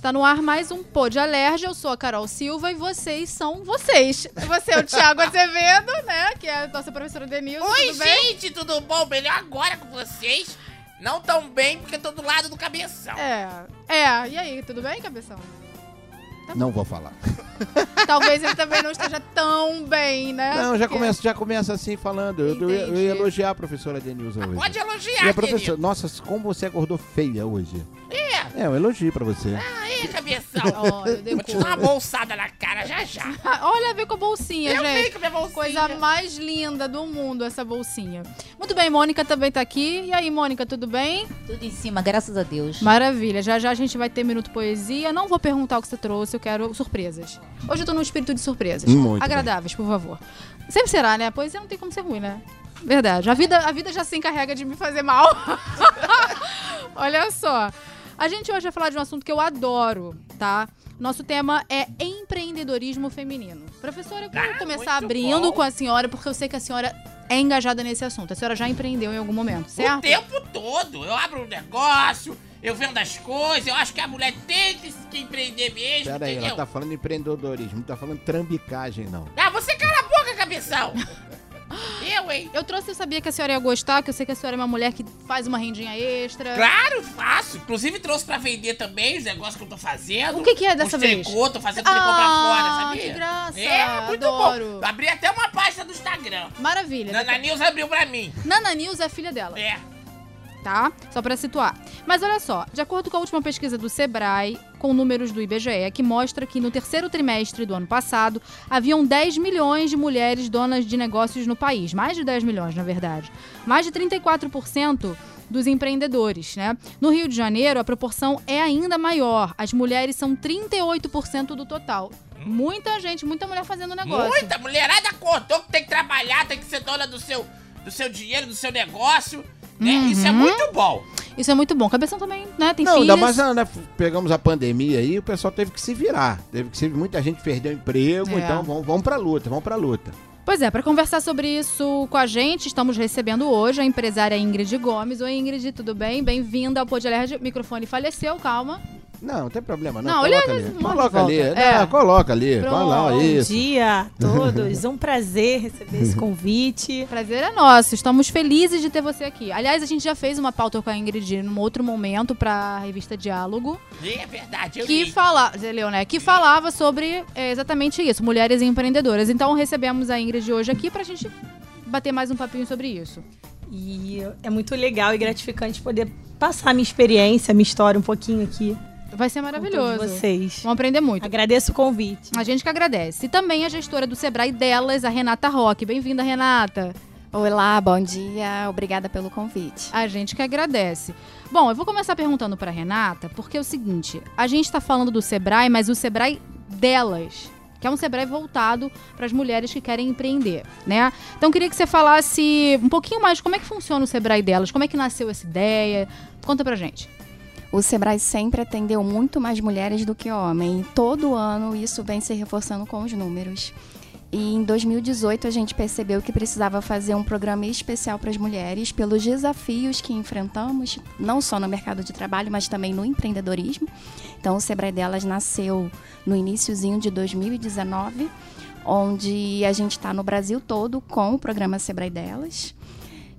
Está no ar mais um Pô de Alerge. Eu sou a Carol Silva e vocês são vocês. Você é o Thiago Azevedo, né? Que é a nossa professora Denilson. Oi, tudo bem? gente, tudo bom? Melhor agora com vocês. Não tão bem, porque eu tô do lado do cabeção. É, é. E aí, tudo bem, cabeção? Não vou falar. Talvez ele também não esteja tão bem, né? Não, já Porque- começa, já começa assim falando. Eu, eu, ia- eu ia elogiar a professora Denilson hoje. Pode E elogiar, a professora, querido. nossa, como você acordou feia hoje. É, É, um elogio pra você. aí, cabeção. Olha, Vou te dar uma bolsada na cara já já. Ah, Olha, veio com a bolsinha, Eu gente. venho com a minha bolsinha. Coisa mais linda do mundo, essa bolsinha. Muito bem, Mônica também tá aqui. E aí, Mônica, tudo bem? Tudo em cima, graças a Deus. Maravilha. Já já a gente vai ter Minuto Poesia. Não vou perguntar o que você trouxe, eu quero surpresas. Hoje eu tô num espírito de surpresas. Muito Agradáveis, por favor. Sempre será, né? A poesia não tem como ser ruim, né? Verdade. A vida, a vida já se encarrega de me fazer mal. Olha só. A gente hoje vai falar de um assunto que eu adoro, tá? Nosso tema é empreendedorismo feminino. Professora, eu quero Ah, começar abrindo bom. com a senhora, porque eu sei que a senhora é engajada nesse assunto. A senhora já empreendeu em algum momento, certo? O tempo todo. Eu abro um negócio, eu vendo as coisas, eu acho que a mulher tem que, que empreender mesmo, Pera aí, entendeu? ela tá falando empreendedorismo, não tá falando trambicagem, não. Ah, você cala a boca, cabeção. Eu, hein? Eu trouxe, eu sabia que a senhora ia gostar, que eu sei que a senhora é uma mulher que faz uma rendinha extra. Claro, faço. Inclusive trouxe pra vender também os negócios que eu tô fazendo. O que que é dessa Os vez? tricô, tô fazendo tricô pra fora, Ah, sabia? que graça. É, muito Adoro. bom. Abri até uma página do Instagram. Maravilha. Nana News abriu pra mim. Nana News é filha dela, É. tá? Só pra situar. Mas olha só, de acordo com a última pesquisa do Sebrae, com números do IBGE, que mostra que no terceiro trimestre do ano passado, haviam 10 milhões de mulheres donas de negócios no país. Mais de 10 milhões, na verdade. Mais de 34% dos empreendedores, né? No Rio de Janeiro, a proporção é ainda maior. As mulheres são 38% do total. Muita gente, muita mulher fazendo negócio. Muita mulherada acordou que tem que trabalhar, tem que ser dona do seu, do seu dinheiro, do seu negócio. Né? Isso é Uhum. muito bom. Isso é muito bom. Cabeção também, né? Tem não, filhos. ainda mais né, pegamos a pandemia aí, o pessoal teve que se virar. Teve que se, muita gente perdeu emprego, É. então vamos, vamos pra luta, vamos pra luta. Pois é, para conversar sobre isso com a gente, estamos recebendo hoje a empresária Ingrid Gomes. Oi, Ingrid, tudo bem? Bem-vinda ao Pode Alerge. O microfone faleceu, calma. Não, não tem problema, não. Não, coloca ele- ali. ele Coloca ali. É. Não, coloca ali. Vai lá, Pronto. isso. Bom dia a todos, um prazer receber esse convite. Prazer é nosso, estamos felizes de ter você aqui. Aliás, a gente já fez uma pauta com a Ingrid num outro momento para a revista Diálogo, É verdade, eu que li. fala, você leu, né? Que falava sobre é, exatamente isso, mulheres empreendedoras. Então recebemos a Ingrid hoje aqui pra gente bater mais um papinho sobre isso. E é muito legal e gratificante poder passar minha experiência, minha história um pouquinho aqui Vai ser com maravilhoso. vocês. Vamos aprender muito. Agradeço o convite. A gente que agradece. E também a gestora do Sebrae delas, a Renata Roque. Bem-vinda, Renata. Olá, bom dia. Obrigada pelo convite. A gente que agradece. Bom, eu vou começar perguntando para Renata, porque é o seguinte: a gente está falando do Sebrae, mas o Sebrae delas, que é um Sebrae voltado para as mulheres que querem empreender, né? Então eu queria que você falasse um pouquinho mais de como é que funciona o Sebrae delas, como é que nasceu essa ideia. Conta pra gente. O Sebrae sempre atendeu muito mais mulheres do que homens. Todo ano isso vem se reforçando com os números. E em 2018 a gente percebeu que precisava fazer um programa especial para as mulheres pelos desafios que enfrentamos, não só no mercado de trabalho, mas também no empreendedorismo. Então o Sebrae delas nasceu no iníciozinho de 2019, onde a gente está no Brasil todo com o programa Sebrae delas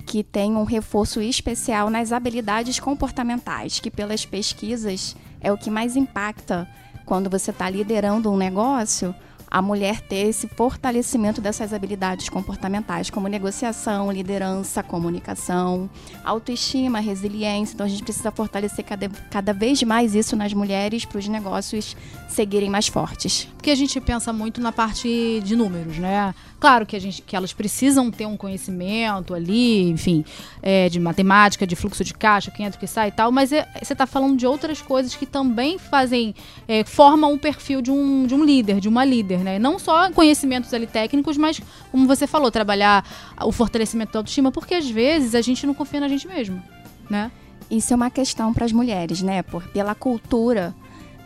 que tem um reforço especial nas habilidades comportamentais, que pelas pesquisas é o que mais impacta quando você está liderando um negócio, a mulher ter esse fortalecimento dessas habilidades comportamentais, como negociação, liderança, comunicação, autoestima, resiliência. Então a gente precisa fortalecer cada, cada vez mais isso nas mulheres para os negócios seguirem mais fortes. Porque a gente pensa muito na parte de números, né? Claro que, a gente, que elas precisam ter um conhecimento ali, enfim, é, de matemática, de fluxo de caixa, quem entra, que sai e tal, mas é, você está falando de outras coisas que também fazem, é, formam um perfil de um, de um líder, de uma líder, né? Não só conhecimentos ali técnicos, mas, como você falou, trabalhar o fortalecimento da autoestima, porque às vezes a gente não confia na gente mesmo, né? Isso é uma questão para as mulheres, né? Por, pela cultura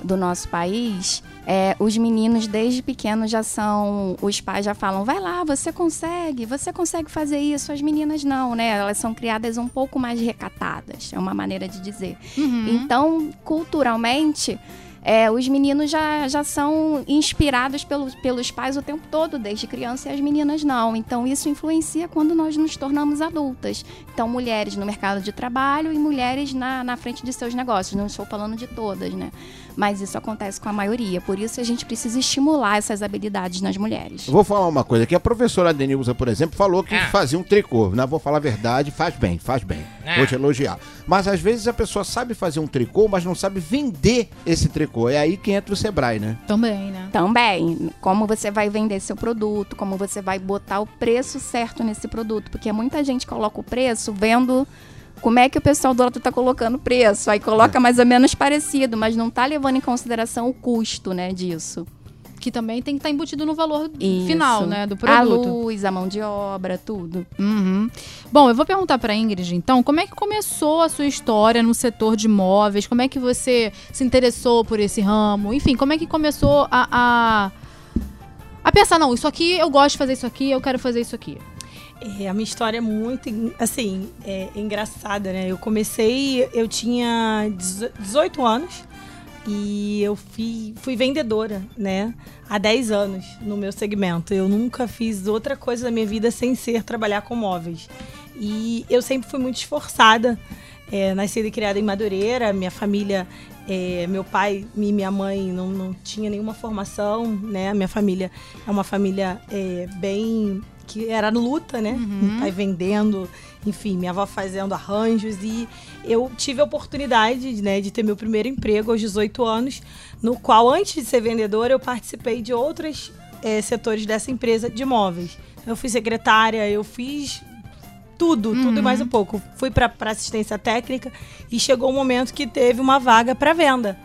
do nosso país, é, os meninos desde pequenos já são, os pais já falam, vai lá, você consegue, você consegue fazer isso. As meninas não, né? Elas são criadas um pouco mais recatadas, é uma maneira de dizer. Uhum. Então, culturalmente, é, os meninos já, já são inspirados pelos, pelos pais o tempo todo, desde criança, e as meninas não. Então, isso influencia quando nós nos tornamos adultas. Então, mulheres no mercado de trabalho e mulheres na, na frente de seus negócios. Não estou falando de todas, né? Mas isso acontece com a maioria. Por isso, a gente precisa estimular essas habilidades nas mulheres. Vou falar uma coisa que a professora Denilza, por exemplo, falou que Ah. fazia um tricô. Não vou falar a verdade, faz bem, faz bem. Ah. Vou te elogiar. Mas às vezes a pessoa sabe fazer um tricô, mas não sabe vender esse tricô. É aí que entra o Sebrae, né? Também, né? Também, como você vai vender seu produto, como você vai botar o preço certo nesse produto, porque muita gente coloca o preço vendo como é que o pessoal do outro tá colocando preço, aí coloca mais ou menos parecido, mas não tá levando em consideração o custo, né, disso. Que também tem que estar embutido no valor Isso. final, né? Do A produto. luz, a mão de obra, tudo. Uhum. Bom, eu vou perguntar pra Ingrid, então, como é que começou a sua história no setor de imóveis? Como é que você se interessou por esse ramo? Enfim, como é que começou a, a, a pensar, não, isso aqui, eu gosto de fazer isso aqui, eu quero fazer isso aqui. É, a minha história é muito, assim, é, engraçada, né? Eu comecei, eu tinha 18 anos e eu fui, fui vendedora, né? Há 10 anos no meu segmento. Eu nunca fiz outra coisa na minha vida sem ser trabalhar com móveis. E eu sempre fui muito esforçada. É, nascida e criada em Madureira, minha família, é, meu pai e minha mãe não, não tinha nenhuma formação, né? Minha família é uma família é, bem que era luta, né? Meu pai vendendo, enfim, minha avó fazendo arranjos e eu tive a oportunidade, né, de ter meu primeiro emprego aos 18 anos, no qual antes de ser vendedora eu participei de outros eh, setores dessa empresa de móveis. Eu fui secretária, eu fiz tudo, tudo e mais um pouco. Fui para assistência técnica e chegou um momento que teve uma vaga para venda.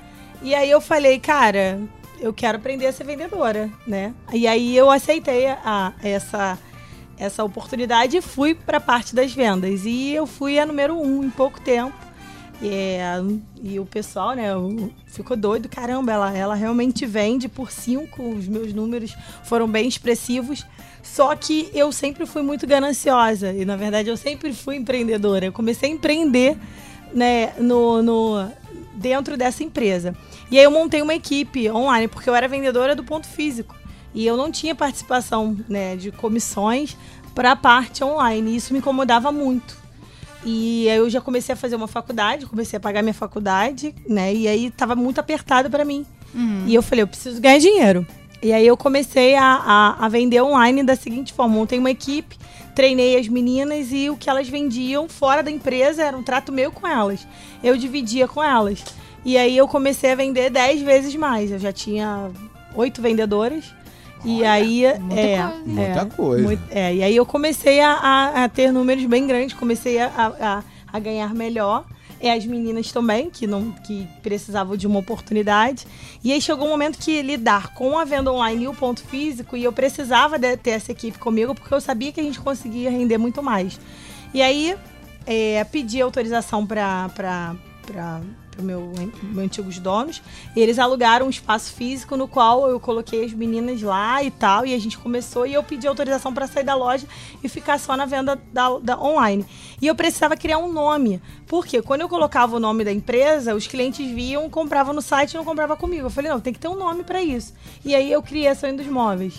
E aí eu falei, cara, eu quero aprender a ser vendedora, né? E aí eu aceitei a, essa essa oportunidade e fui para a parte das vendas. E eu fui a número um em pouco tempo. É, e o pessoal, né, ficou doido. Caramba, ela, ela realmente vende por cinco. Os meus números foram bem expressivos. Só que eu sempre fui muito gananciosa. E, na verdade, eu sempre fui empreendedora. Eu comecei a empreender né, no, no, dentro dessa empresa. E aí eu montei uma equipe online, porque eu era vendedora do ponto físico. E eu não tinha participação né, de comissões para a parte online. E isso me incomodava muito. E aí eu já comecei a fazer uma faculdade, comecei a pagar minha faculdade, né? E aí tava muito apertado para mim. E eu falei, eu preciso ganhar dinheiro. E aí eu comecei a, a, a vender online da seguinte forma: montei uma equipe, treinei as meninas e o que elas vendiam fora da empresa era um trato meu com elas. Eu dividia com elas. E aí eu comecei a vender 10 vezes mais. Eu já tinha oito vendedoras. E aí. muita é, coisa. Muita é, coisa. muito- é, e aí eu comecei a, a- a ter números bem grandes, comecei a, a- a- a ganhar melhor. E as meninas também, que não que precisavam de uma oportunidade. E aí chegou um momento que lidar com a venda online e o ponto físico, e eu precisava de ter essa equipe comigo, porque eu sabia que a gente conseguia render muito mais. E aí é, pedi autorização para o meu, meu antigos donos. E eles alugaram um espaço físico no qual eu coloquei as meninas lá e tal. E a gente começou e eu pedi autorização para sair da loja e ficar só na venda da, da online. E eu precisava criar um nome. Porque quando eu colocava o nome da empresa, os clientes viam, compravam no site e não compravam comigo. Eu falei, não, tem que ter um nome para isso. E aí eu criei a Sonho dos Móveis.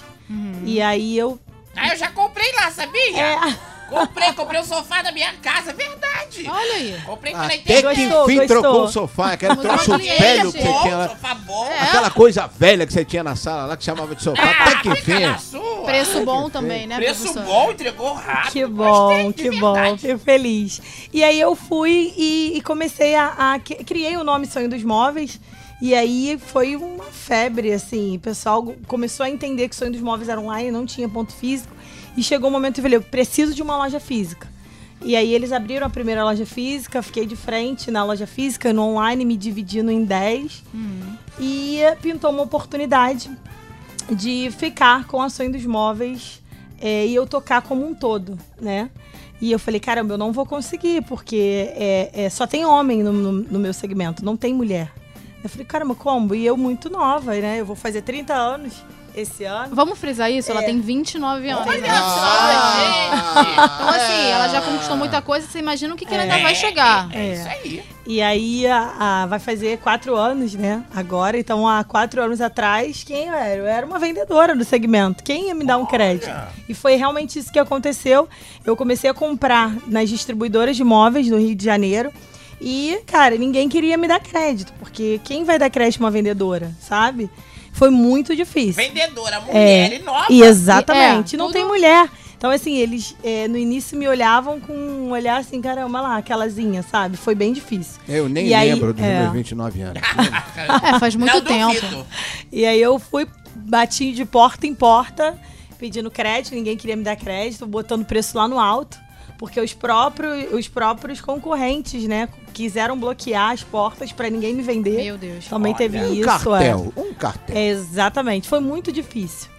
E aí eu. Ah, eu já comprei lá, sabia? É, Comprei, comprei o sofá da minha casa, verdade. Olha aí. Comprei pela Até internet. que enfim gostou. trocou o sofá, aquele troço velho que bom, tinha lá. sofá bom. É, Aquela coisa velha que você tinha na sala lá que chamava de sofá. Até que enfim. Preço bom também, né, Preço bom, entregou rápido. Que bom, que bom, fico feliz. E aí eu fui e, comecei a, Criei o nome Sonho dos Móveis. E aí foi uma febre, assim. O pessoal começou a entender que Sonho dos Móveis era online, não tinha ponto físico. E chegou o momento que eu falei, eu preciso de uma loja física. E aí eles abriram a primeira loja física, fiquei de frente na loja física, no online, me dividindo em 10. E pintou uma oportunidade de ficar com a Sonho dos Móveis é, e eu tocar como um todo, né? E eu falei, caramba, eu não vou conseguir, porque é, é, só tem homem no, no- no meu segmento, não tem mulher. Eu falei, caramba, como? E eu muito nova, né? Eu vou fazer 30 anos esse ano. Vamos frisar isso? É. Ela tem 29 anos. Olha né? só, gente. Então, assim, ela já conquistou muita coisa, você imagina o que, que ela ainda vai chegar. É, É. isso aí. E aí a- a- vai fazer quatro anos, né? Agora, então há quatro anos atrás, quem eu era? Eu era uma vendedora do segmento. Quem ia me dar um crédito? E foi realmente isso que aconteceu. Eu comecei a comprar nas distribuidoras de imóveis do Rio de Janeiro. E, cara, ninguém queria me dar crédito, porque quem vai dar crédito a uma vendedora, sabe? Foi muito difícil. Vendedora, mulher e nova. E exatamente. É, não tudo- tem mulher. Então, assim, eles é, no início me olhavam com um olhar assim, caramba, lá, aquelazinha, sabe? Foi bem difícil. Eu nem E aí, lembro dos é. meus 29 anos. É, faz muito Não tempo. duvido. E aí eu fui, bati de porta em porta, pedindo crédito, ninguém queria me dar crédito, botando preço lá no alto. Porque os próprios, os próprios concorrentes, né, quiseram bloquear as portas pra ninguém me vender. Meu Deus. Também teve Um isso, é. cartel, um cartel. É, Exatamente, foi muito difícil.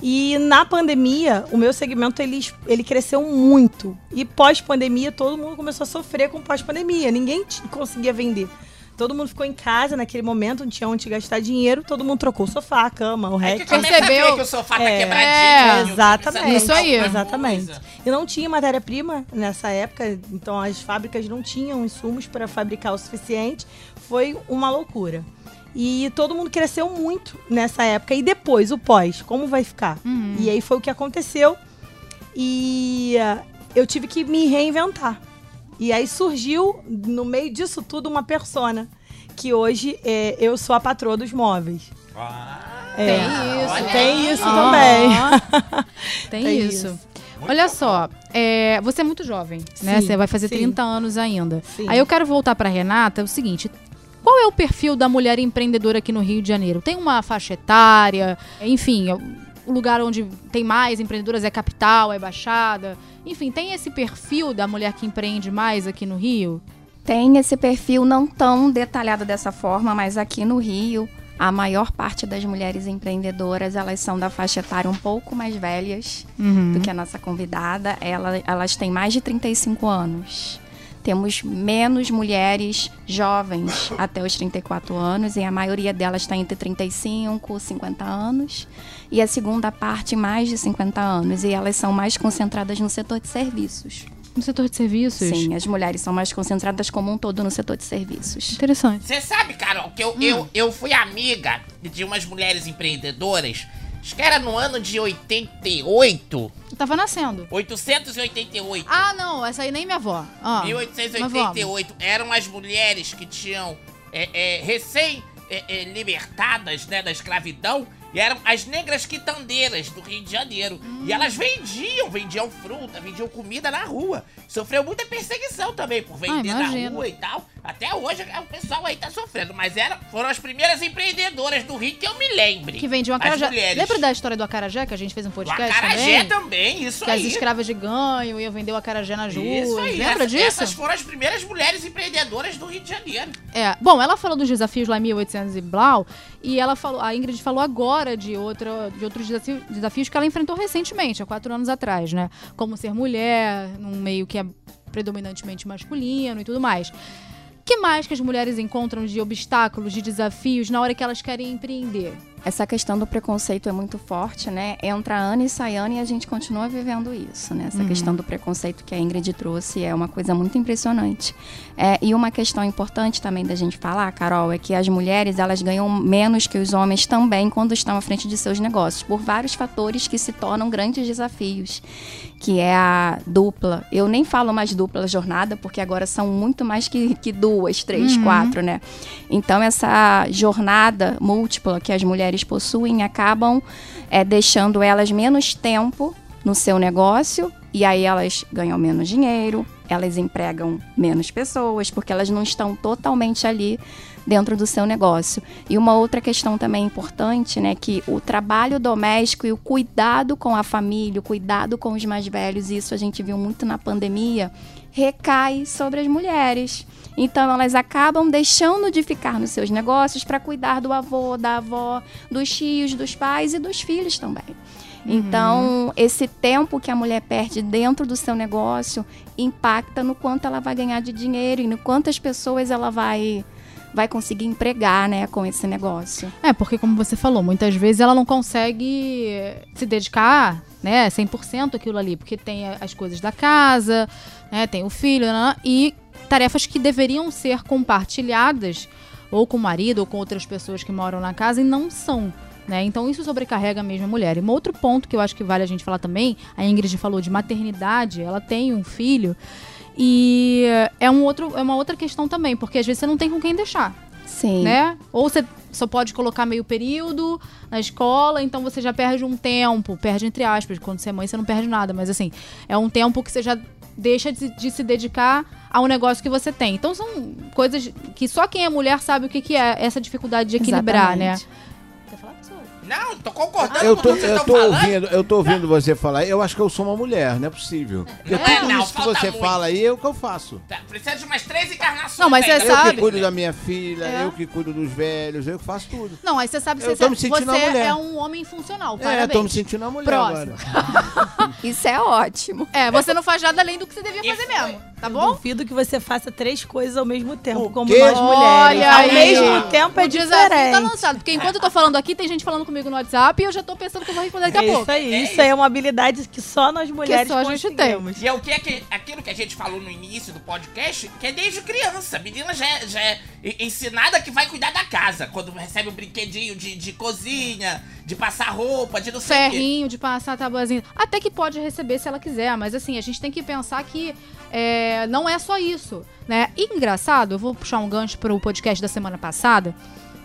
E na pandemia, o meu segmento ele, ele cresceu muito. E pós-pandemia, todo mundo começou a sofrer com pós-pandemia. Ninguém conseguia vender. Todo mundo ficou em casa naquele momento, não tinha onde gastar dinheiro. Todo mundo trocou o sofá, a cama, o É que Percebeu? que o sofá tá É, quebradinho. é, exatamente. Isso aí. Exatamente. coisa. E não tinha matéria-prima nessa época, então as fábricas não tinham insumos para fabricar o suficiente. Foi uma loucura. E todo mundo cresceu muito nessa época. E depois, o pós, como vai ficar? Uhum. E aí foi o que aconteceu. E ah, eu tive que me reinventar. E aí surgiu, no meio disso tudo, uma persona. Que hoje é, eu sou a patroa dos móveis. Ah, É. Tem isso. olha Tem aí. isso também. Tem, Tem isso. isso. Olha só, é, você é muito jovem, né? Sim, Você vai fazer sim. 30 anos ainda. Sim. Aí eu quero voltar pra Renata, é o seguinte, qual é o perfil da mulher empreendedora aqui no Rio de Janeiro? Tem uma faixa etária? Enfim, o lugar onde tem mais empreendedoras é capital, é baixada? Enfim, tem esse perfil da mulher que empreende mais aqui no Rio? Tem esse perfil não tão detalhado dessa forma, mas aqui no Rio, a maior parte das mulheres empreendedoras, elas são da faixa etária um pouco mais velhas do que a nossa convidada. Ela- elas têm mais de 35 anos. Temos menos mulheres jovens até os 34 anos, e a maioria delas está entre 35 e 50 anos. E a segunda parte, mais de 50 anos. E elas são mais concentradas no setor de serviços. No setor de serviços? Sim, as mulheres são mais concentradas como um todo no setor de serviços. Interessante. Você sabe, Carol, que eu, Hum. eu, eu fui amiga de umas mulheres empreendedoras. Acho que era no ano de 88. Eu tava nascendo. 888. Ah, não, essa aí nem minha avó. Ah, mas vamos. 1888 eram as mulheres que tinham é, é, recém é, é, né, da escravidão e eram as negras quitandeiras do Rio de Janeiro. Hum. E elas vendiam, vendiam fruta, vendiam comida na rua. Sofreu muita perseguição também por vender na Ah, imagino. rua e tal. Até hoje o pessoal aí tá sofrendo. Mas eram, foram as primeiras empreendedoras do Rio que eu me lembre. Que vendiam As acarajé. mulheres. Lembra da história do acarajé que a gente fez um O podcast acarajé também? também, isso Que as aí. escravas de ganho iam vender o acarajé nas ruas. Isso aí, Lembra essa- disso? Essas foram as primeiras mulheres empreendedoras do Rio de Janeiro. É. Bom, ela falou dos desafios lá em 1800 e blau, e ela falou, a Ingrid falou agora de, outra, de outros desafio- desafios que ela enfrentou recentemente, há quatro anos atrás, né? Como ser mulher, num meio que é predominantemente masculino e tudo mais. Que mais que as mulheres encontram de obstáculos, de desafios na hora que elas querem empreender? Essa questão do preconceito é muito forte, né? Entra ano e sai ano e a gente continua vivendo isso, né? Essa questão do preconceito que a Ingrid trouxe é uma coisa muito impressionante. É, e uma questão importante também da gente falar, Carol, é que as mulheres elas ganham menos que os homens também quando estão à frente de seus negócios, por vários fatores que se tornam grandes desafios, que é a dupla. Eu nem falo mais dupla jornada, porque agora são muito mais que, que duas, três, quatro, né? Então, essa jornada múltipla que as mulheres possuem acabam é, deixando elas menos tempo no seu negócio e aí elas ganham menos dinheiro, elas empregam menos pessoas, porque elas não estão totalmente ali dentro do seu negócio. E uma outra questão também importante, né, que o trabalho doméstico e o cuidado com a família, o cuidado com os mais velhos, isso a gente viu muito na pandemia, recai sobre as mulheres. Então elas acabam deixando de ficar nos seus negócios para cuidar do avô, da avó, dos tios, dos pais e dos filhos também. Então, esse tempo que a mulher perde dentro do seu negócio impacta no quanto ela vai ganhar de dinheiro e no quantas pessoas ela vai vai conseguir empregar, né, com esse negócio. É, porque como você falou, muitas vezes ela não consegue se dedicar, né, 100% aquilo ali, porque tem as coisas da casa, né, tem o filho, né, e tarefas que deveriam ser compartilhadas ou com o marido ou com outras pessoas que moram na casa e não são. Né? Então isso sobrecarrega mesmo a mulher. E um outro ponto que eu acho que vale a gente falar também, a Ingrid falou de maternidade, ela tem um filho e é um outro é uma outra questão também, porque às vezes você não tem com quem deixar Sim. né? Ou você só pode colocar meio período na escola, então você já perde um tempo, perde entre aspas, quando você é mãe você não perde nada, mas assim, é um tempo que você já deixa de, de se dedicar ao negócio que você tem. Então são coisas que só quem é mulher sabe o que, que é essa dificuldade de equilibrar, Exatamente. né? Quer falar, pessoal? Não, tô concordando Eu com tô, o que vocês eu tô falando. ouvindo, eu tô ouvindo você falar. Eu acho que eu sou uma mulher, não é possível. Porque Não é, tudo não, isso que você muito. fala aí é o que eu faço. Tá, Precisa de umas três encarnações. Não, mas você. Eu sabe. que cuido da minha filha, É. eu que cuido dos velhos, eu que faço tudo. Não, aí você sabe que Eu você, tô me sentindo você uma mulher. é um homem funcional. É, Parabéns. tô me sentindo uma mulher Próximo. agora. Isso é ótimo. É, você não faz nada além do que você devia E fazer foi. mesmo, tá Eu bom? duvido que você faça três coisas ao mesmo tempo, O como quê? nós mulheres. Olha ao aí. mesmo tempo é o tá diferente. lançado. Porque enquanto eu tô falando aqui, tem gente falando comigo no WhatsApp e eu já tô pensando que eu vou responder daqui a É pouco. isso aí, isso aí é uma habilidade que só nós mulheres só a gente tem. conseguimos. E é o que é que aquilo que a gente falou no início do podcast, que é desde criança. A menina já é, já é ensinada que vai cuidar da casa. Quando recebe um brinquedinho de, de cozinha, de passar roupa, de não sei o ferrinho de passar tabuazinho. Até que pode receber se ela quiser, mas assim, a gente tem que pensar que é, não é só isso, né? E engraçado, eu vou puxar um gancho pro podcast da semana passada,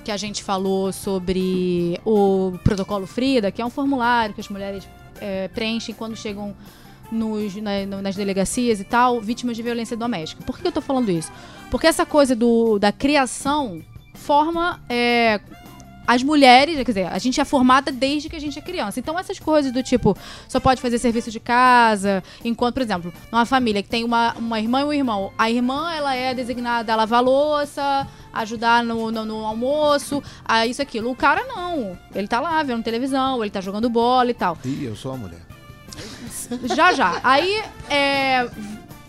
que a gente falou sobre o protocolo Frida, que é um formulário que as mulheres é, preenchem quando chegam nos- na- no- nas delegacias e tal, vítimas de violência doméstica. Por que eu tô falando isso? Porque essa coisa do, da criação forma é, as mulheres, quer dizer, a gente é formada desde que a gente é criança. Então, essas coisas do tipo, só pode fazer serviço de casa, enquanto, por exemplo, numa família que tem uma, uma irmã e um irmão, a irmã, ela é designada a lavar louça, ajudar no, no, no almoço, a isso, aquilo. O cara, não. Ele tá lá vendo televisão, ele tá jogando bola e tal. Ih, eu sou uma mulher. Já, já. Aí, é,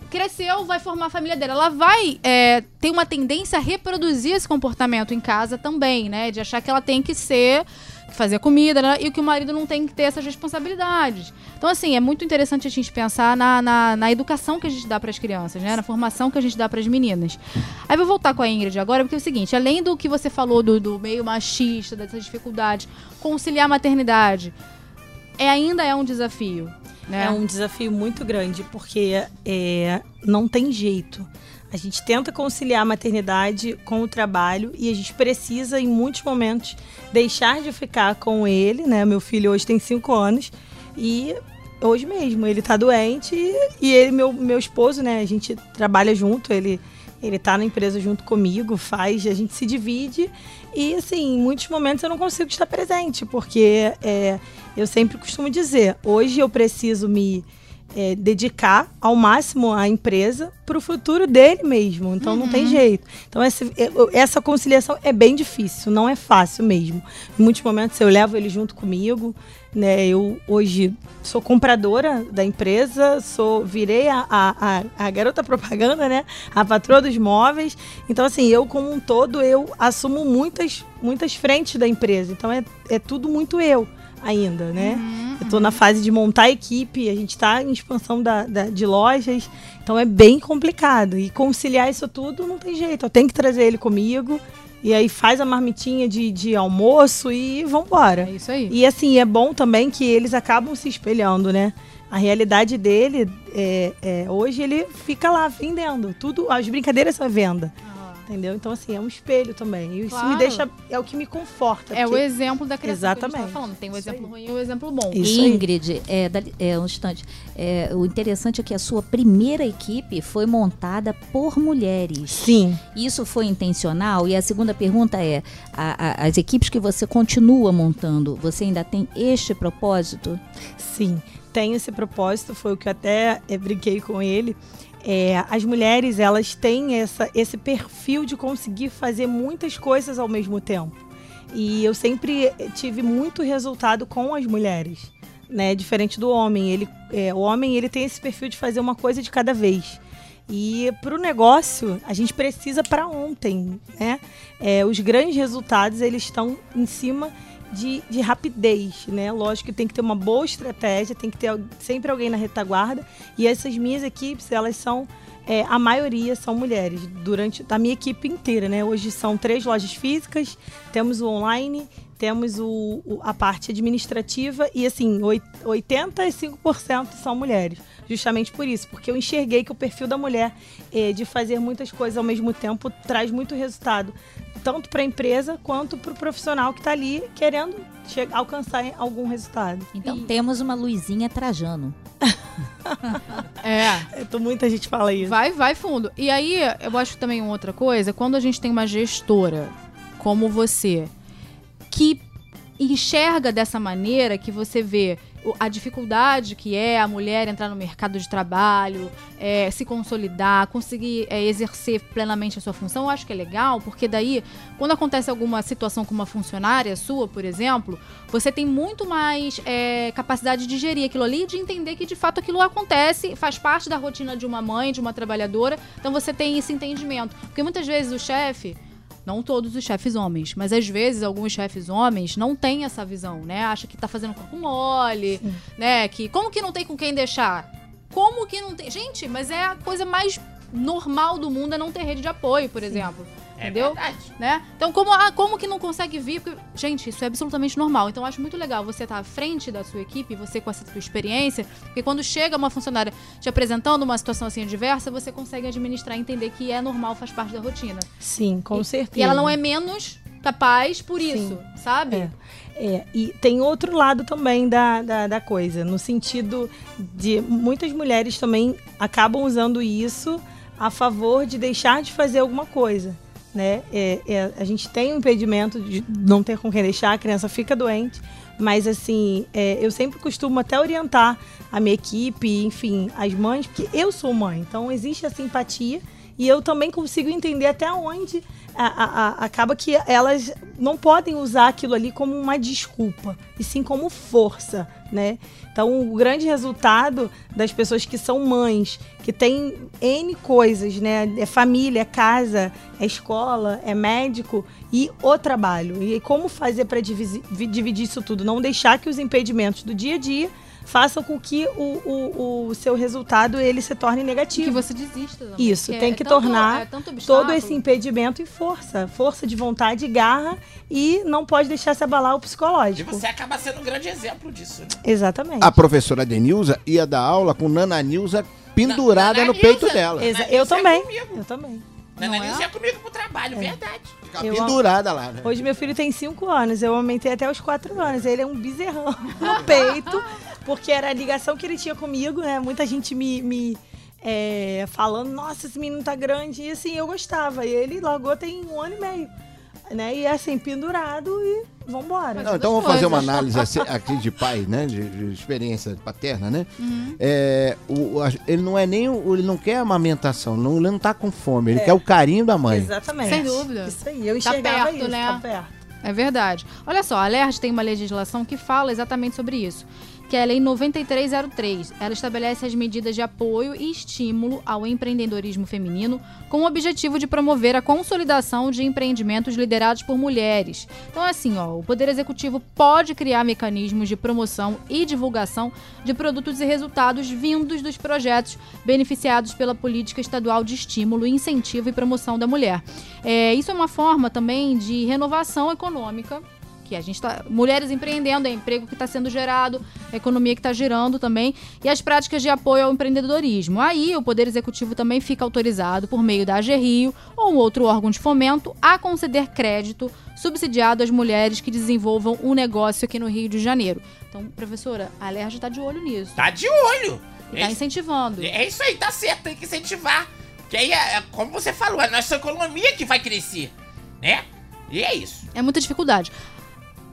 cresceu, vai formar a família dela. Ela vai é, ter uma tendência a reproduzir esse comportamento em casa também, né? De achar que ela tem que ser, fazer comida, né? E que o marido não tem que ter essas responsabilidades. Então, assim, é muito interessante a gente pensar na, na, na educação que a gente dá para as crianças, né? Na formação que a gente dá para as meninas. Aí vou voltar com a Ingrid agora, porque é o seguinte, além do que você falou do, do meio machista, dessas dificuldades, conciliar a maternidade é, ainda é um desafio. Né? É um desafio muito grande, porque é, não tem jeito. A gente tenta conciliar a maternidade com o trabalho e a gente precisa, em muitos momentos, deixar de ficar com ele, né? Meu filho hoje tem cinco anos e hoje mesmo ele tá doente e, e ele, meu, meu esposo, né? A gente trabalha junto, ele, ele tá na empresa junto comigo, faz, a gente se divide e, assim, em muitos momentos eu não consigo estar presente, porque é, eu sempre costumo dizer, hoje eu preciso me, é, dedicar ao máximo a empresa para o futuro dele mesmo. Então não tem jeito. Então essa, é, essa conciliação é bem difícil, não é fácil mesmo. Em muitos momentos eu levo ele junto comigo. Né, eu hoje sou compradora da empresa, sou virei a, a, a, a garota propaganda, né? A patroa dos móveis. Então, assim, eu como um todo, eu assumo muitas, muitas frentes da empresa. Então é, é tudo muito eu ainda, né? Uhum, Eu tô na fase de montar a equipe, a gente tá em expansão da, da- de lojas, então é bem complicado. E conciliar isso tudo não tem jeito. Eu tenho que trazer ele comigo, e aí faz a marmitinha de, de almoço e vambora. É isso aí. E assim, é bom também que eles acabam se espelhando, né? A realidade dele, é, é, hoje ele fica lá vendendo. Tudo, as brincadeiras são venda. Entendeu? Então, assim, é um espelho também. E isso Claro. me deixa. É o que me conforta. É o porque- exemplo da criação que a gente Exatamente. tava falando. Tem o Isso exemplo aí. ruim e o exemplo bom. Isso. Ingrid, é, é, um instante. É, o interessante é que a sua primeira equipe foi montada por mulheres. Sim. Isso foi intencional? E a segunda pergunta é: a- a- as equipes que você continua montando, você ainda tem este propósito? Sim, tem esse propósito, foi o que eu até eh, brinquei com ele. É, as mulheres, elas têm essa, esse perfil de conseguir fazer muitas coisas ao mesmo tempo. E eu sempre eh, tive muito resultado com as mulheres, né? Diferente do homem. Ele, é, o homem, ele tem esse perfil de fazer uma coisa de cada vez. E para o negócio, a gente precisa para ontem, né? É, os grandes resultados, eles estão em cima de, de rapidez, né? Lógico que tem que ter uma boa estratégia, tem que ter sempre alguém na retaguarda. E essas minhas equipes, elas são, é, a maioria são mulheres, durante a minha equipe inteira, né? Hoje são três lojas físicas, temos o online, temos o, o- a parte administrativa e, assim, oit- 85% são mulheres. Justamente por isso, porque eu enxerguei que o perfil da mulher eh, de fazer muitas coisas ao mesmo tempo traz muito resultado, tanto para a empresa quanto para o profissional que está ali querendo chegar, alcançar algum resultado. Então E- temos uma Luizinha Trajano. É. Tô- muita gente fala isso. Vai, vai fundo. E aí, eu acho também uma outra coisa, quando a gente tem uma gestora como você, que enxerga dessa maneira, que você vê a dificuldade que é a mulher entrar no mercado de trabalho, é, se consolidar, conseguir é, exercer plenamente a sua função, eu acho que é legal, porque daí, quando acontece alguma situação com uma funcionária sua, por exemplo, você tem muito mais é, capacidade de gerir aquilo ali de entender que de fato aquilo acontece, faz parte da rotina de uma mãe, de uma trabalhadora, então você tem esse entendimento. Porque muitas vezes o chefe, não todos os chefes homens, mas às vezes alguns chefes homens não têm essa visão, né? Acha que tá fazendo corpo mole, né? Que como que não tem com quem deixar? Como que não tem? Gente, mas é a coisa mais normal do mundo é não ter rede de apoio, por exemplo. É Entendeu? verdade. Né? Então, como, ah, como que não consegue vir? Porque, gente, isso é absolutamente normal. Então, eu acho muito legal você estar à frente da sua equipe, você com essa sua experiência, porque quando chega uma funcionária te apresentando uma situação assim adversa, você consegue administrar e entender que é normal, faz parte da rotina. Sim, com E- certeza. E ela não é menos capaz por isso, sabe? É. É, e tem outro lado também da, da, da coisa, no sentido de muitas mulheres também acabam usando isso a favor de deixar de fazer alguma coisa. Né? É, é, a gente tem um impedimento de não ter com quem deixar, a criança fica doente, mas assim, é, eu sempre costumo até orientar a minha equipe, enfim, as mães, porque eu sou mãe, então existe a simpatia e eu também consigo entender até onde a- a- a- acaba que elas não podem usar aquilo ali como uma desculpa, e sim como força, né? Então, o grande resultado das pessoas que são mães, que têm N coisas, né? É família, é casa, é escola, é médico e o trabalho. E como fazer para dividir isso tudo? Não deixar que os impedimentos do dia a dia façam com que o, o, o seu resultado ele se torne Que negativo. você desista também. Isso, porque tem é que tanto- tornar é todo esse impedimento em força, força de vontade, garra e não pode deixar se abalar o E psicológico. você acaba sendo um grande exemplo disso, né? Exatamente. A professora Denilza ia dar aula com Nana Nilza pendurada Na- no Nana peito Nilza. dela. Exa- Nana eu Nilza é também. comigo. Eu também. Nana Não é? Nilza é comigo pro trabalho, verdade. Fica Eu- pendurada lá, né? Hoje meu filho tem 5 anos, eu aumentei até os 4 anos. Ele é um bezerrão no peito, porque era a ligação que ele tinha comigo, né? Muita gente me, me, é, falando, nossa, esse menino tá grande. E assim, eu gostava. E ele largou tem um ano e meio. Né? E assim, pendurado e vambora. Não, então vamos fazer uma análise assim- aqui de pai, né? De, de experiência paterna, né? Uhum. É, o, a- ele não é nem. o- Ele não quer amamentação, não, ele não tá com fome, ele É. quer o carinho da mãe. Exatamente. Sem dúvida. Isso aí, eu Tá enxergava perto, isso, né? tá perto. É verdade. Olha só, a LERJ tem uma legislação que fala exatamente sobre isso, que é a Lei 9303. Ela estabelece as medidas de apoio e estímulo ao empreendedorismo feminino com o objetivo de promover a consolidação de empreendimentos liderados por mulheres. Então, assim, ó, o Poder Executivo pode criar mecanismos de promoção e divulgação de produtos e resultados vindos dos projetos beneficiados pela política estadual de estímulo, incentivo e promoção da mulher. É, isso é uma forma também de renovação econômica. Que a gente tá. Mulheres empreendendo, é emprego que está sendo gerado, a economia que está girando também, e as práticas de apoio ao empreendedorismo. Aí o Poder Executivo também fica autorizado, por meio da AG Rio ou outro órgão de fomento, a conceder crédito subsidiado às mulheres que desenvolvam um negócio aqui no Rio de Janeiro. Então, professora, a LERJ está de olho nisso. Tá de olho. Está É, incentivando. é isso aí, tá certo, tem que incentivar. Que aí, é, é como você falou, é a nossa economia que vai crescer, né? E é isso. É muita dificuldade.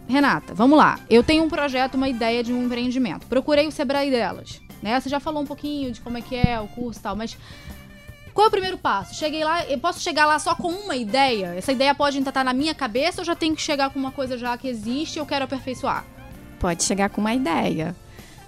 Renata, vamos lá. Eu tenho um projeto, uma ideia de um empreendimento. Procurei o Sebrae delas. Né? Você já falou um pouquinho de como é que é o curso e tal, mas qual é o primeiro passo? Cheguei lá, eu posso chegar lá só com uma ideia? Essa ideia pode ainda estar na minha cabeça ou já tenho que chegar com uma coisa já que existe e eu quero aperfeiçoar? Pode chegar com uma ideia.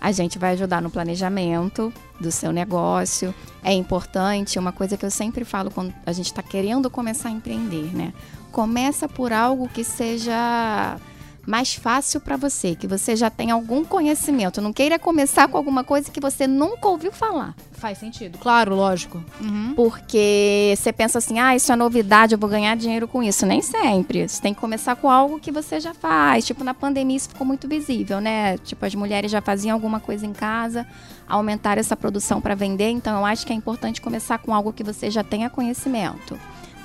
A gente vai ajudar no planejamento do seu negócio. É importante, uma coisa que eu sempre falo quando a gente está querendo começar a empreender, né? Começa por algo que seja mais fácil para você, que você já tem algum conhecimento. Não queira começar com alguma coisa que você nunca ouviu falar. Faz sentido. Claro, lógico. Uhum. Porque você pensa assim, ah, isso é novidade, eu vou ganhar dinheiro com isso. Nem sempre. Você tem que começar com algo que você já faz. Tipo, na pandemia isso ficou muito visível, né? Tipo, as mulheres já faziam alguma coisa em casa, aumentaram essa produção para vender. Então, eu acho que é importante começar com algo que você já tenha conhecimento.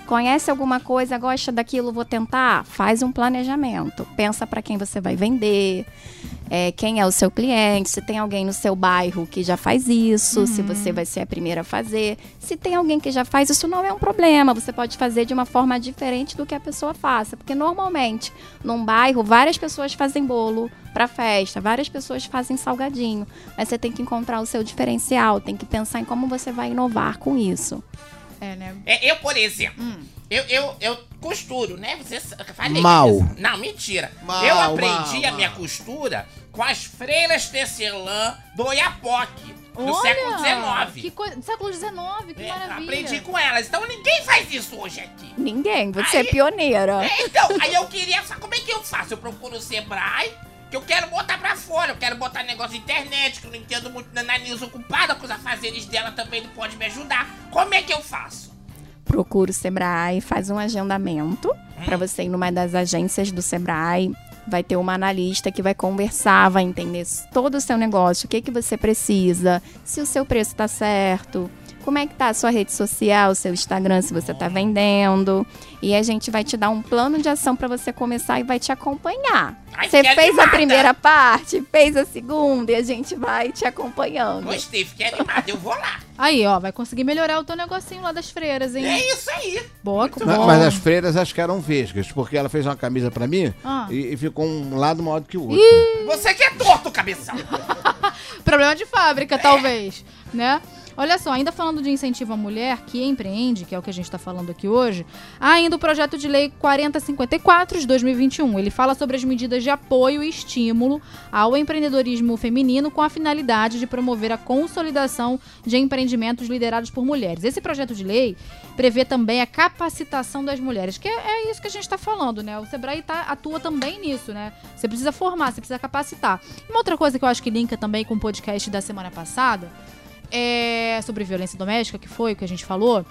Conhece alguma coisa, gosta daquilo, vou tentar? Faz um planejamento. Pensa para quem você vai vender, é, quem é o seu cliente, se tem alguém no seu bairro que já faz isso, se você vai ser a primeira a fazer. Se tem alguém que já faz, isso não é um problema. Você pode fazer de uma forma diferente do que a pessoa faça. Porque normalmente, num bairro, várias pessoas fazem bolo para festa, várias pessoas fazem salgadinho. Mas você tem que encontrar o seu diferencial, tem que pensar em como você vai inovar com isso. É, né? É, eu, por exemplo, eu, eu, eu costuro, né? Você falei Mal. disso. Não, mentira. Mal, eu aprendi mal, a minha mal. costura com as freiras tecelã do Oiapoque, no Olha, século XIX. Que coisa. Século XIX, que É, maravilha. aprendi com elas. Então ninguém faz isso hoje aqui. Ninguém, você Aí- é pioneira. É, então, aí eu queria saber como é que eu faço. Eu procuro o Sebrae, que eu quero botar pra fora. Eu quero botar negócio de internet, que eu não entendo muito da Nanisa ocupada com os afazeres dela também não pode me ajudar. Como é que eu faço? procura o Sebrae, faz um agendamento Hum. para você ir numa das agências do Sebrae. Vai ter uma analista que vai conversar, vai entender todo o seu negócio, o que, que você precisa, se o seu preço está certo, como é que tá a sua rede social, o seu Instagram, se você está vendendo. E a gente vai te dar um plano de ação para você começar e vai te acompanhar. Ai, você fez animada. a primeira parte, fez a segunda e a gente vai te acompanhando. Gostei, fiquei animado, eu vou lá. Aí, ó, vai conseguir melhorar o teu negocinho lá das freiras, hein? É isso aí. Boa, Não, bom. Mas as freiras acho que eram vesgas, porque ela fez uma camisa pra mim Ah. e, e ficou um lado maior do que o outro. Você que é torto, cabeção. Problema de fábrica, talvez, né? Olha só, ainda falando de incentivo à mulher que empreende, que é o que a gente está falando aqui hoje, há ainda o projeto de lei 4054 de 2021. Ele fala sobre as medidas de apoio e estímulo ao empreendedorismo feminino com a finalidade de promover a consolidação de empreendimentos liderados por mulheres. Esse projeto de lei prevê também a capacitação das mulheres, que é, é isso que a gente está falando, né? O Sebrae tá, atua também nisso, né? Você precisa formar, você precisa capacitar. Uma outra coisa que eu acho que linka também com o podcast da semana passada é sobre violência doméstica, que foi o que a gente falou.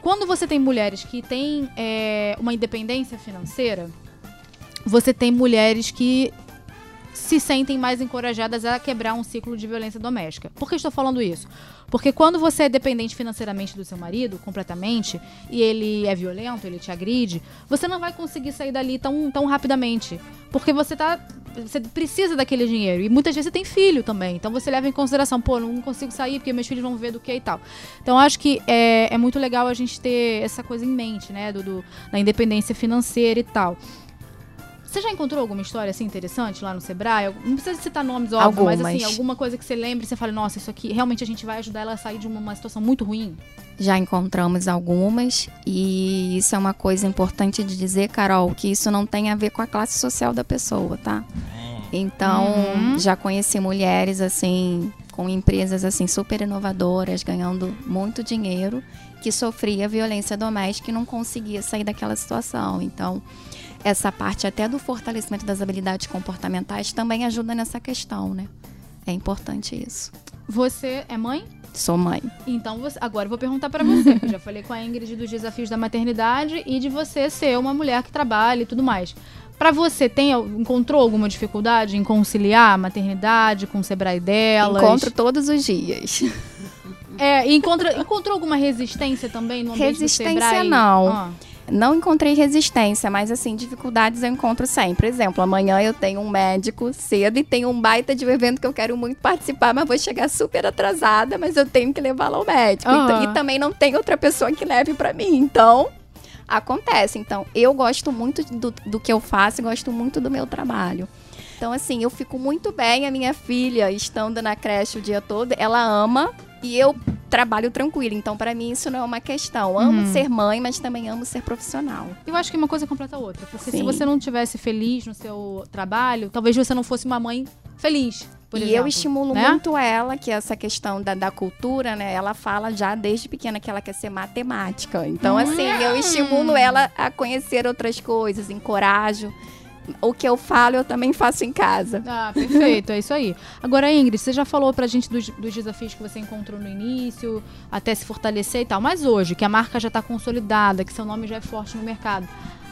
Quando você tem mulheres que têm é, uma independência financeira, você tem mulheres que se sentem mais encorajadas a quebrar um ciclo de violência doméstica. Por que estou falando isso? Porque quando você é dependente financeiramente do seu marido, completamente, e ele é violento, ele te agride, você não vai conseguir sair dali tão, tão rapidamente. Porque você tá você precisa daquele dinheiro. E muitas vezes você tem filho também. Então você leva em consideração, pô, não consigo sair porque meus filhos vão ver do que e tal. Então acho que é, é muito legal a gente ter essa coisa em mente, né? Do, do- da independência financeira e tal. Você já encontrou alguma história assim interessante lá no Sebrae? Não precisa citar nomes, óbvio, mas assim, Algumas. alguma coisa que você lembre e você fale, nossa, isso aqui realmente a gente vai ajudar ela a sair de uma, uma situação muito ruim? Já encontramos algumas e isso é uma coisa importante de dizer, Carol, que isso não tem a ver com a classe social da pessoa, tá? Então, Uhum. já conheci mulheres assim com empresas assim super inovadoras, ganhando muito dinheiro, que sofria violência doméstica e não conseguia sair daquela situação. Então, essa parte até do fortalecimento das habilidades comportamentais também ajuda nessa questão, né? É importante isso. Você é mãe? Sou mãe. Então, você- agora eu vou perguntar pra você. Eu já falei com a Ingrid dos desafios da maternidade e de você ser uma mulher que trabalha e tudo mais. Pra você, tem, encontrou alguma dificuldade em conciliar a maternidade com o Sebrae delas? Encontro todos os dias. É, e encontra, encontrou alguma resistência também no ambiente Resistência, do Sebrae? não. Ah. Não encontrei resistência, mas assim, dificuldades eu encontro sempre. Por exemplo, amanhã eu tenho um médico cedo e tenho um baita de um evento que eu quero muito participar, mas vou chegar super atrasada, mas eu tenho que levá-la ao médico. Aham. Então- e também não tem outra pessoa que leve pra mim. Então, acontece. Então, eu gosto muito do, do que eu faço e gosto muito do meu trabalho. Então, assim, eu fico muito bem. A minha filha, estando na creche o dia todo, ela ama e eu trabalho tranquilo. Então, pra mim, isso não é uma questão. Amo Uhum. ser mãe, mas também amo ser profissional. Eu acho que uma coisa completa a outra. Porque se Sim. você não tivesse feliz no seu trabalho, talvez você não fosse uma mãe feliz. Por e exemplo, eu estimulo né? muito ela, que essa questão da, da cultura, né? Ela fala já desde pequena que ela quer ser matemática. Então, assim, eu estimulo ela a conhecer outras coisas, encorajo. O que eu falo, eu também faço em casa. Ah, perfeito, é isso aí. Agora, Ingrid, você já falou pra gente dos, dos desafios que você encontrou no início, até se fortalecer e tal. Mas hoje, que a marca já tá consolidada, que seu nome já é forte no mercado,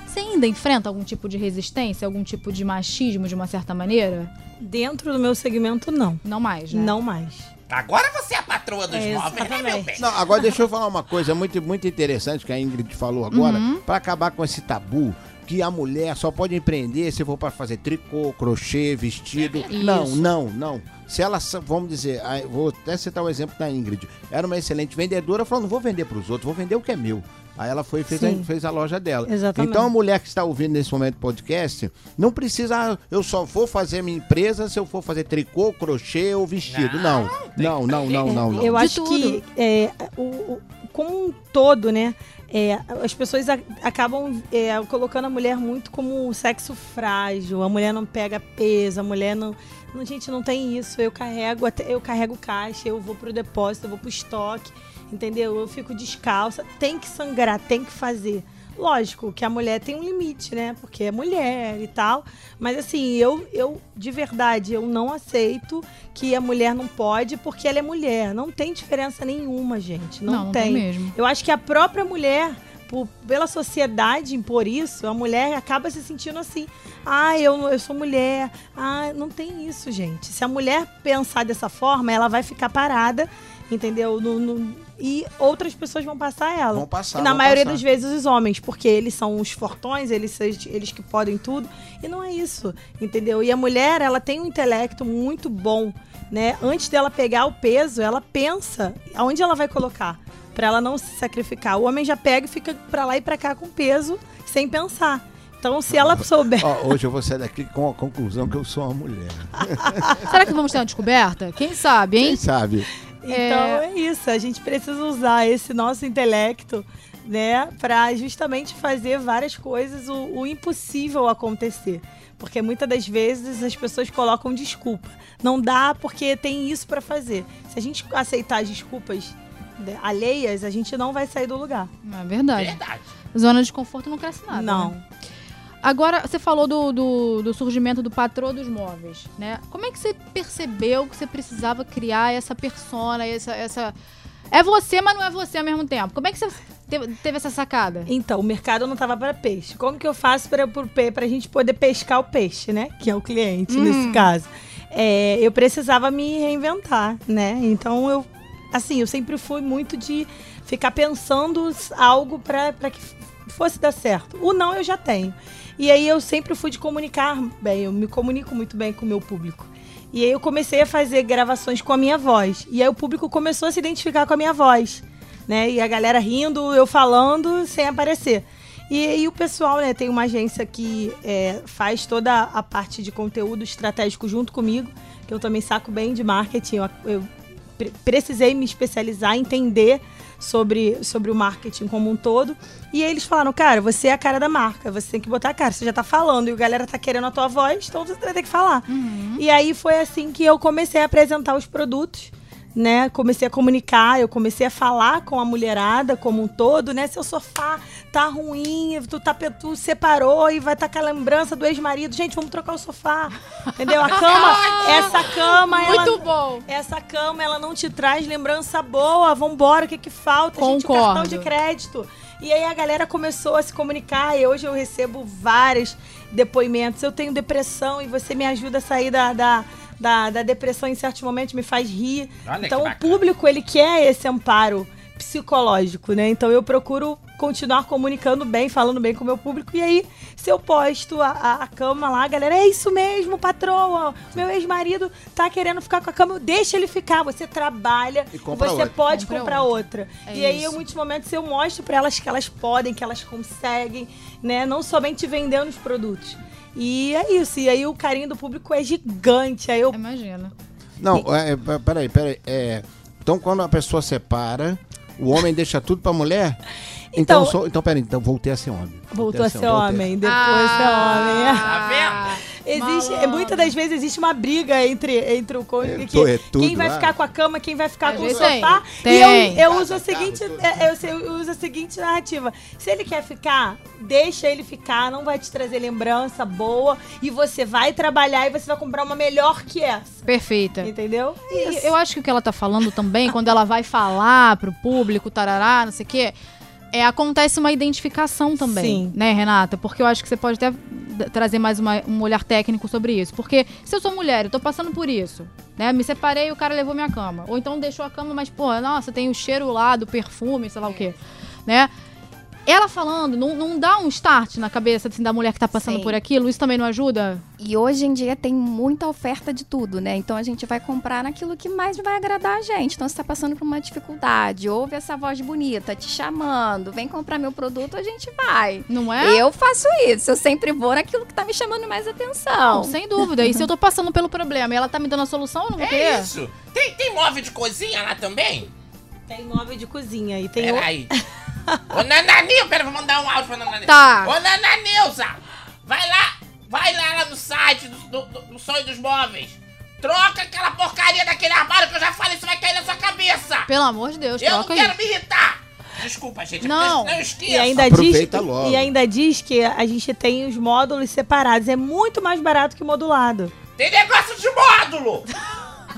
você ainda enfrenta algum tipo de resistência, algum tipo de machismo de uma certa maneira? Dentro do meu segmento, não. Não mais, né? Não mais. Agora você é a patroa dos É, móveis, né, meu bem? Não, agora deixa eu falar uma coisa muito, muito interessante que a Ingrid falou agora, pra acabar com esse tabu que a mulher só pode empreender se for para fazer tricô, crochê, vestido. Não, não, não. Se ela, vamos dizer, eu vou até citar o exemplo da Ingrid. Era uma excelente vendedora, falou: não vou vender para os outros, vou vender o que é meu. Aí ela foi e fez, a, fez a loja dela. Exatamente. Então a mulher que está ouvindo nesse momento o podcast, não precisa, ah, eu só vou fazer minha empresa se eu for fazer tricô, crochê ou vestido. Não, não, não, não, não. não. Eu De acho que é, o, o- como um todo, né? É, as pessoas a- acabam é, colocando a mulher muito como sexo frágil. A mulher não pega peso, a mulher não. não gente, não tem isso. Eu carrego, até, eu carrego caixa, eu vou pro depósito, eu vou pro estoque, entendeu? Eu fico descalça. Tem que sangrar, tem que fazer. Lógico que a mulher tem um limite, né? Porque é mulher e tal. Mas assim, eu, eu de verdade, eu não aceito que a mulher não pode porque ela é mulher. Não tem diferença nenhuma, gente. Não, não, não tem. tem mesmo. Eu acho que a própria mulher, pela sociedade impor isso, a mulher acaba se sentindo assim. Ah, eu, eu sou mulher. Ah, não tem isso, gente. Se a mulher pensar dessa forma, ela vai ficar parada, entendeu? No- no- e outras pessoas vão passar ela. Vão passar, E na vão maioria passar. das vezes os homens, porque eles são os fortões, eles, eles que podem tudo. E não é isso, entendeu? E a mulher, ela tem um intelecto muito bom, né? Antes dela pegar o peso, ela pensa aonde ela vai colocar, Pra ela não se sacrificar. O homem já pega e fica pra lá e pra cá com peso, sem pensar. Então, se ela souber. Ó, hoje eu vou sair daqui com a conclusão que eu sou uma mulher. Será que vamos ter uma descoberta? Quem sabe, hein? Quem sabe? Então é isso, a gente precisa usar esse nosso intelecto, né, para justamente fazer várias coisas o, o impossível acontecer. Porque muitas das vezes as pessoas colocam desculpa. Não dá porque tem isso para fazer. Se a gente aceitar as desculpas né, alheias, a gente não vai sair do lugar. É verdade. Verdade. Zona de conforto não cresce nada. não. né? Agora, você falou do, do, do surgimento do patrão dos móveis, né? Como é que você percebeu que você precisava criar essa persona, essa, essa... É você, mas não é você ao mesmo tempo. Como é que você teve, essa sacada? Então, o mercado não estava para peixe. Como que eu faço para a gente poder pescar o peixe, né? Que é o cliente, nesse caso. É, eu precisava me reinventar, né? Então, eu, assim, eu sempre fui muito de ficar pensando algo para que fosse dar certo. O não eu já tenho. E aí eu sempre fui de comunicar bem, eu me comunico muito bem com o meu público. E aí eu comecei a fazer gravações com a minha voz. E aí o público começou a se identificar com a minha voz. Né? E a galera rindo, eu falando sem aparecer. E aí o pessoal, né, tem uma agência que é, faz toda a parte de conteúdo estratégico junto comigo, que eu também saco bem de marketing. Eu, eu pre- precisei me especializar, entender sobre, sobre o marketing como um todo. E aí eles falaram, cara, você é a cara da marca, você tem que botar a cara, você já tá falando e a galera tá querendo a tua voz, então você vai ter que falar. E aí foi assim que eu comecei a apresentar os produtos. Né, comecei a comunicar, eu comecei a falar com a mulherada como um todo, né? Seu sofá tá ruim, tu, tá, tu separou e vai estar com a lembrança do ex-marido. Gente, vamos trocar o sofá. Entendeu? A cama, essa cama, ela, Muito bom. essa cama, ela não te traz lembrança boa. Vambora, o que que falta? Gente, o cartão Concordo. de crédito. E aí a galera começou a se comunicar e hoje eu recebo vários depoimentos. Eu tenho depressão e você me ajuda a sair da, da, da, da depressão em certos momentos, me faz rir. Olha então o público, ele quer esse amparo psicológico, né? Então eu procuro continuar comunicando bem, falando bem com o meu público. E aí, se eu posto a, a, a cama lá, a galera, é isso mesmo, patroa. Meu ex-marido tá querendo ficar com a cama, deixa ele ficar. Você trabalha E compra você outra. pode Compra comprar outra. É e aí, isso. em muitos momentos, eu mostro pra elas que elas podem, que elas conseguem, né? Não somente vendendo os produtos. E é isso. E aí o carinho do público é gigante. Aí eu Imagina. Não, é, é, peraí, peraí. É, então, quando a pessoa separa, o homem deixa tudo pra mulher? Então, Então- sou, então peraí, então voltei a ser homem. voltou a ser voltei homem, depois ser homem. é. Tá vendo? Existe, Malandro. muitas das vezes existe uma briga entre, entre o cônjuge É, que é tudo quem vai lá. ficar com a cama, quem vai ficar Às com o sofá. tem. E eu, Tem. eu Casa, uso a carro, seguinte, é, eu, eu uso a seguinte narrativa. Se ele quer ficar, deixa ele ficar, não vai te trazer lembrança boa e você vai trabalhar e você vai comprar uma melhor que essa. Perfeita. Entendeu? E eu acho que o que ela tá falando também, quando ela vai falar pro público, tarará, não sei o quê, é, acontece uma identificação também, Sim. né, Renata? Porque eu acho que você pode até trazer mais uma- um olhar técnico sobre isso. Porque se eu sou mulher, eu tô passando por isso, né? Me separei e o cara levou minha cama. Ou então deixou a cama, mas, pô, nossa, tem o cheiro lá do perfume, sei lá o quê, né? Ela falando, não, não dá um start na cabeça assim, da mulher que tá passando Sim. por aquilo? Isso também não ajuda? E hoje em dia tem muita oferta de tudo, né? Então a gente vai comprar naquilo que mais vai agradar a gente. Então você tá passando por uma dificuldade, ouve essa voz bonita te chamando, vem comprar meu produto, a gente vai. Não é? Eu faço isso, eu sempre vou naquilo que tá me chamando mais atenção. Não, sem dúvida. E se eu tô passando pelo problema e ela tá me dando a solução, eu não vou É querer. isso. Tem, tem móvel de cozinha lá também? Tem móvel de cozinha e tem o- Peraí. Ô, Nananil, pera, vou mandar um áudio pra Nananil. Tá. Ô, Nananilza, vai lá, vai lá, lá no site do, do, do- do Sonho dos Móveis. Troca aquela porcaria daquele armário que eu já falei, isso vai cair na sua cabeça. Pelo amor de Deus, eu não troca quero aí. me irritar. Desculpa, gente, Não. porque eu não esqueço. E ainda, diz, Aproveita logo. e ainda diz que a gente tem os módulos separados. É muito mais barato que modulado. Tem negócio de módulo.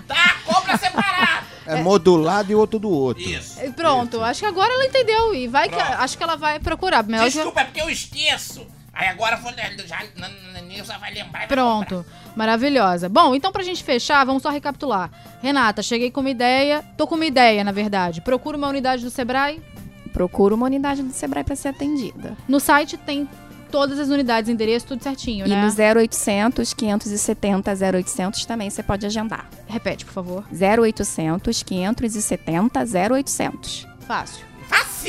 tá, compra separado. É modulado e outro do outro. Isso. E Pronto, acho que agora ela entendeu. E vai que Pronto. acho que ela vai procurar. Melhor já- Desculpa, é porque eu esqueço. Aí agora eu vou, já, Nananilza vai lembrar e vai Pronto, maravilhosa. Bom, então pra gente fechar, vamos só recapitular. Renata, cheguei com uma ideia, tô com uma ideia, na verdade. Procura uma unidade do Sebrae. Procura uma unidade do Sebrae para ser atendida. No site tem todas as unidades, endereço, tudo certinho, E né? no 0800 570 0800 também você pode agendar. Repete, por favor. 0800 570 0800. Fácil.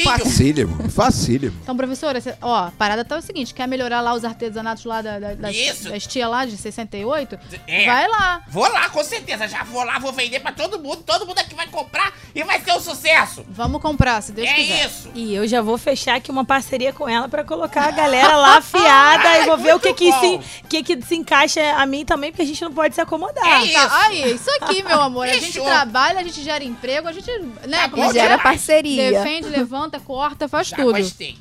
Facílio. Facílimo, facílimo. Então, professora, cê- ó, a parada tá o seguinte: quer melhorar lá os artesanatos lá da, da, das, Isso. das tia lá de 68? É. Vai lá. Vou lá, com certeza. Já vou lá, vou vender pra todo mundo. Todo mundo aqui vai comprar e vai ser um sucesso. Vamos comprar, se Deus é quiser. isso. E eu já vou fechar aqui uma parceria com ela pra colocar a galera lá afiada Ai, e vou ver o que que, se, que que se encaixa a mim também, porque a gente não pode se acomodar. É isso. Tá, aí, isso aqui, meu amor. A gente trabalha, a gente gera emprego, a gente, né, Tá como diz, Gera parceria. defende, levanta, corta, faz Já tudo. gostei.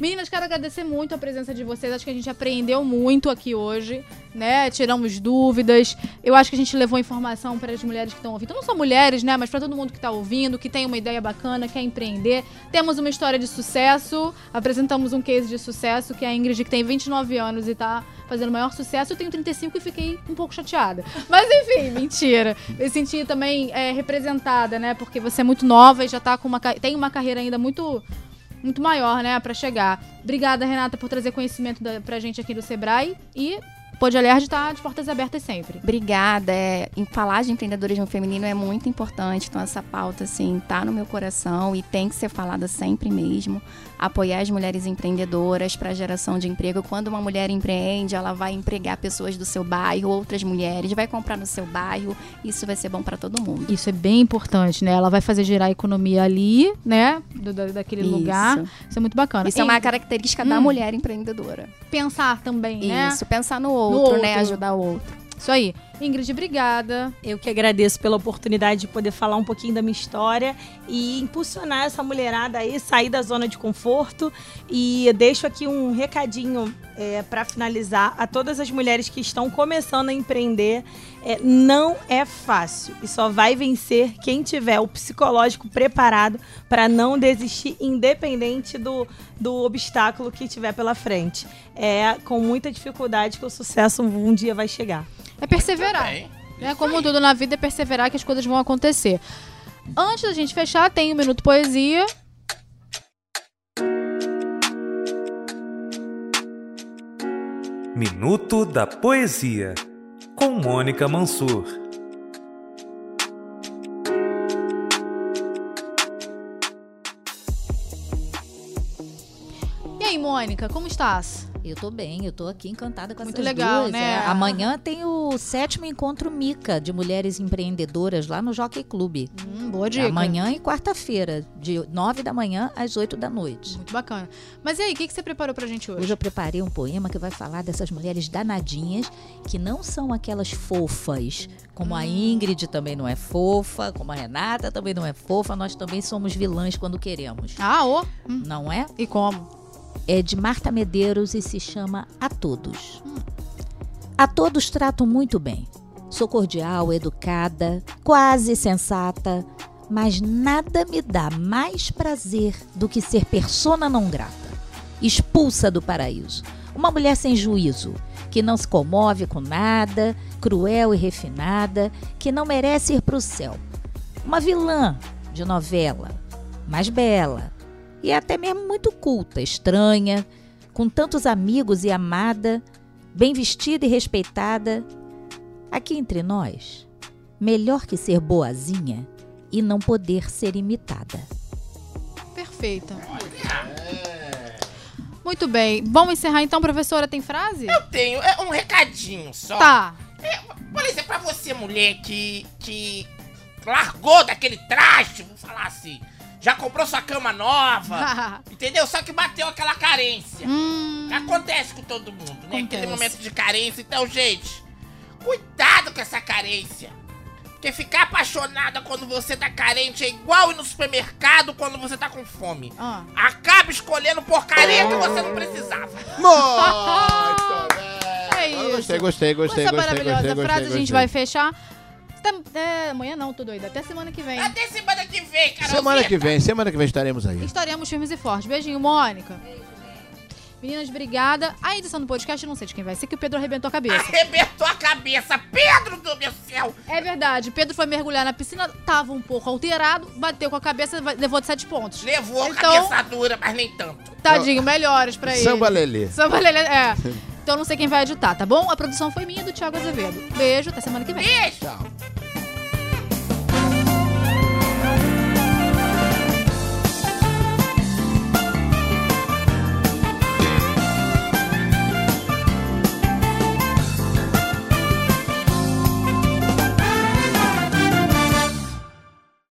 Meninas, quero agradecer muito a presença de vocês. Acho que a gente aprendeu muito aqui hoje, né? Tiramos dúvidas. Eu acho que a gente levou informação para as mulheres que estão ouvindo. Não só mulheres, né? Mas para todo mundo que está ouvindo, que tem uma ideia bacana, quer empreender. Temos uma história de sucesso. Apresentamos um case de sucesso, que é a Ingrid, que tem 29 anos e tá fazendo maior sucesso. Eu tenho 35 e fiquei um pouco chateada. Mas enfim, mentira. Me senti também é, representada, né? Porque você é muito nova e já tá com uma, tem uma carreira ainda muito muito maior, né, pra chegar. Obrigada, Renata, por trazer conhecimento da, pra gente aqui do Sebrae e Pode Alerj tá de portas abertas sempre. Obrigada. É, em falar de empreendedorismo feminino é muito importante. Então, essa pauta, assim, tá no meu coração e tem que ser falada sempre mesmo. Apoiar as mulheres empreendedoras para geração de emprego. Quando uma mulher empreende, ela vai empregar pessoas do seu bairro, outras mulheres, vai comprar no seu bairro. Isso vai ser bom para todo mundo. Isso é bem importante, né? Ela vai fazer girar a economia ali, né? Do, da- daquele Isso. lugar. Isso é muito bacana. Isso é E uma característica da Hum. mulher empreendedora. pensar também, né? Isso, pensar no outro, né? outro. Ajudar o outro. Isso aí. Ingrid, obrigada. Eu que agradeço pela oportunidade de poder falar um pouquinho da minha história e impulsionar essa mulherada aí, sair da zona de conforto. E deixo aqui um recadinho para finalizar a todas as mulheres que estão começando a empreender. É, não é fácil e só vai vencer quem tiver o psicológico preparado para não desistir, independente do, do obstáculo que tiver pela frente. É com muita dificuldade que o sucesso um dia vai chegar. É perseverar. Né? Como tudo na vida é perseverar que as coisas vão acontecer. Antes da gente fechar, tem o Minuto Poesia. Minuto da Poesia, com Mônica Mansur. E aí, Mônica, como estás? Eu tô bem, eu tô aqui encantada com Muito essas legal, duas. né? É, amanhã tem o sétimo encontro Mica de mulheres empreendedoras lá no Jockey Club. Hum, boa dica. Amanhã e quarta-feira, de 9 da manhã às 8 da noite. Muito bacana. Mas e aí, o que, que você preparou pra gente hoje? Hoje eu preparei um poema que vai falar dessas mulheres danadinhas que não são aquelas fofas, como Hum. a Ingrid também não é fofa, como a Renata também não é fofa, nós também somos vilãs quando queremos. Ah, ô. Não é? E como? É de Marta Medeiros e se chama A Todos. A todos trato muito bem. Sou cordial, educada, quase sensata, mas nada me dá mais prazer do que ser persona não grata, expulsa do paraíso. Uma mulher sem juízo, que não se comove com nada, cruel e refinada, que não merece ir para o céu. Uma vilã de novela, mas bela, e até mesmo muito culta, estranha, com tantos amigos e amada, bem vestida e respeitada. Aqui entre nós, melhor que ser boazinha e não poder ser imitada. Perfeita. Muito bem. Vamos encerrar então, professora? Tem frase? eu tenho é, um recadinho só. Tá. Por exemplo, pra você, mulher, que, que largou daquele traste, vou falar assim, já comprou sua cama nova, entendeu? Só que bateu aquela carência. hum, Acontece com todo mundo, né? Acontece. Aquele momento de carência. Então, gente, cuidado com essa carência. Porque ficar apaixonada quando você tá carente é igual ir no supermercado quando você tá com fome. ah. Acaba escolhendo porcaria que você não precisava. Muito bem. É isso. Gostei, gostei, Com gostei, essa gostei, maravilhosa gostei, frase, gostei, a gente gostei. vai fechar. Até, é, amanhã não, tô doida. Até semana que vem. Até semana que vem, Carolzinha. Semana que vem, semana que vem estaremos aí. Estaremos firmes e fortes. Beijinho, Mônica. Meninas, obrigada. A edição do podcast, não sei de quem vai ser, que o Pedro arrebentou a cabeça. Arrebentou a cabeça. Pedro do meu céu. É verdade, Pedro foi mergulhar na piscina, tava um pouco alterado, bateu com a cabeça, levou de sete pontos. Levou Então- cabeça dura, mas nem tanto. Tadinho, melhores pra ele. Samba Lelê. Samba Lelê, é. Então não sei quem vai editar, tá bom? A produção foi minha e do Thiago Azevedo. Beijo, até semana que vem. Beijo. Tchau.